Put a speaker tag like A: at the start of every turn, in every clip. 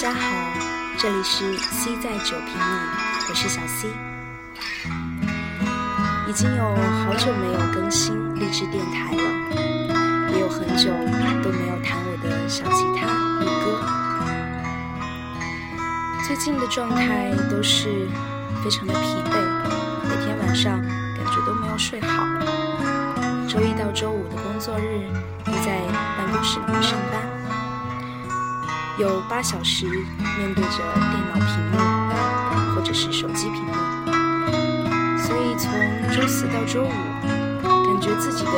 A: 家好，这里是 C 在酒瓶里，我是小 C。已经有好久没有更新励志电台了，也有很久都没有弹我的小吉他录歌。最近的状态都是非常的疲惫，每天晚上感觉都没有睡好。周一到周五的工作日，都在办公室里面上班，有八小时面对着电脑屏幕或者是手机屏幕，所以从周四到周五，感觉自己的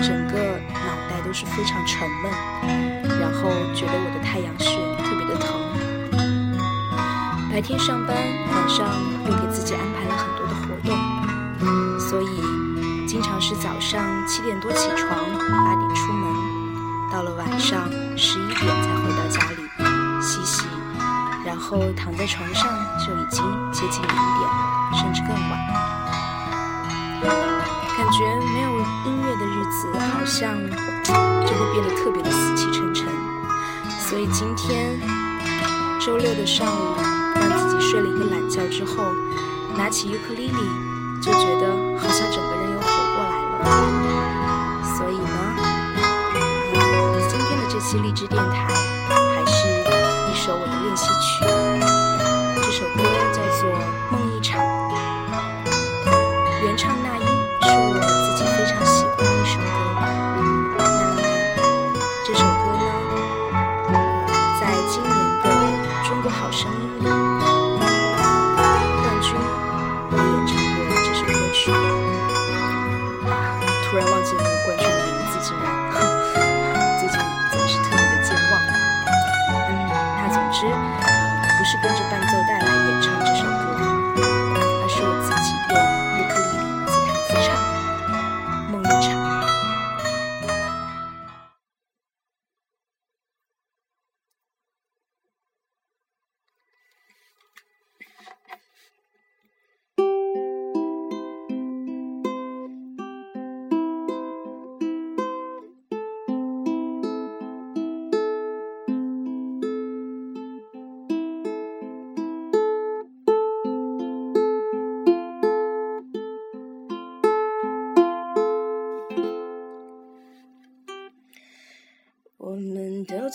A: 整个脑袋都是非常沉闷，然后觉得我的太阳穴特别的疼。白天上班，晚上又给自己安排了很多的活动，所以。经常是早上七点多起床，八点出门，到了晚上十一点，后躺在床上就已经接近零点了，甚至更晚。感觉没有音乐的日子，好像就会变得特别的死气沉沉。所以今天周六的上午，让自己睡了一个懒觉之后，拿起尤克里里，就觉得好像整个人又活过来了。所以呢，今天的这期励志电台还是一首我的练习曲，值不贵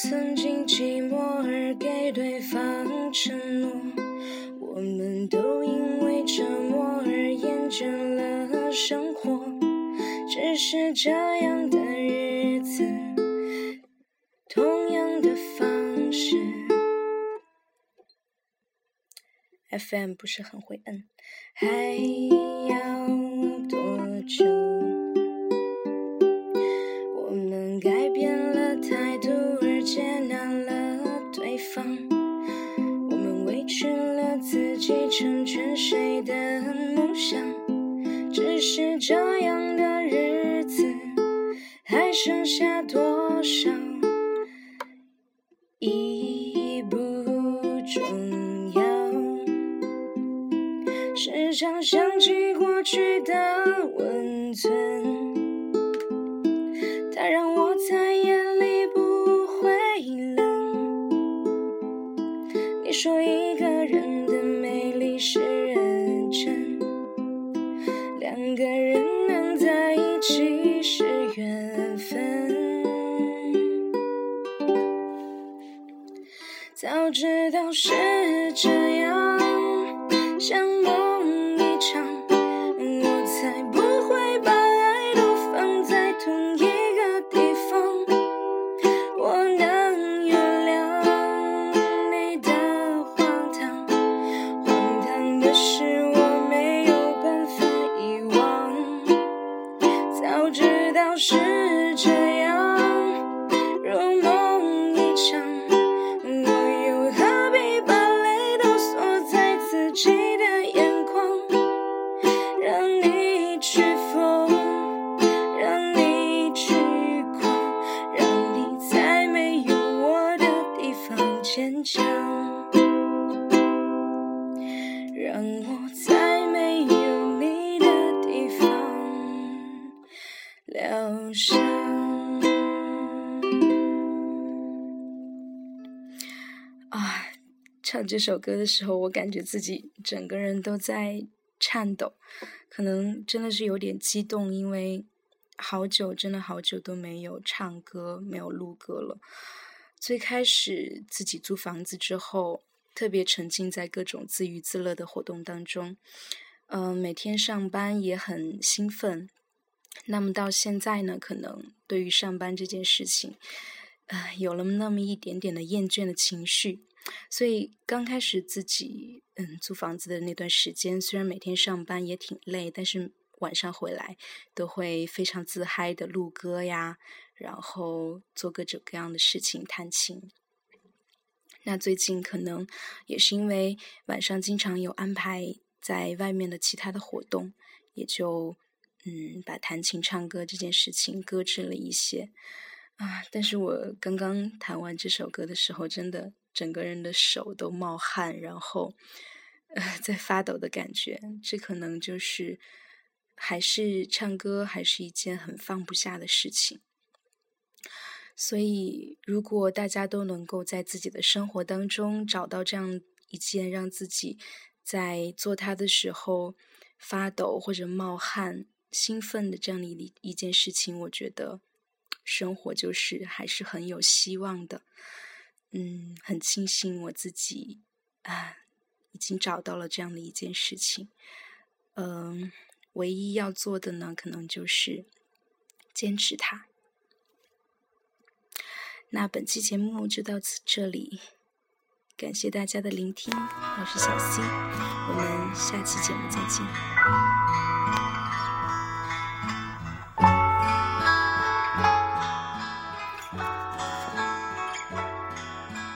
A: 曾经寂寞而给对方承诺，我们都因为折磨而厌倦了生活，只是这样的日子，同样的方式。FM 不是很会摁，还要多久？想？只是这样的日子，还剩下多少已不重要。时常想起过去的温其实缘分。早知道是这样，啊，唱这首歌的时候，我感觉自己整个人都在颤抖，可能真的是有点激动，因为好久，真的好久都没有唱歌、没有录歌了。最开始自己租房子之后，特别沉浸在各种自娱自乐的活动当中，嗯，每天上班也很兴奋。那么到现在呢，可能对于上班这件事情，呃，有了那么一点点的厌倦的情绪。所以刚开始自己嗯租房子的那段时间，虽然每天上班也挺累，但是晚上回来都会非常自嗨的录歌呀，然后做各种各样的事情，弹琴。那最近可能也是因为晚上经常有安排在外面的其他的活动，也就。嗯，把弹琴唱歌这件事情搁置了一些啊。但是我刚刚弹完这首歌的时候，真的整个人的手都冒汗，然后呃在发抖的感觉。这可能就是还是唱歌还是一件很放不下的事情。所以，如果大家都能够在自己的生活当中找到这样一件让自己在做它的时候发抖或者冒汗。兴奋的这样的一一件事情，我觉得生活就是还是很有希望的。嗯，很庆幸我自己啊，已经找到了这样的一件事情。嗯，唯一要做的呢，可能就是坚持它。那本期节目就到此这里，感谢大家的聆听，我是小 C，我们下期节目再见。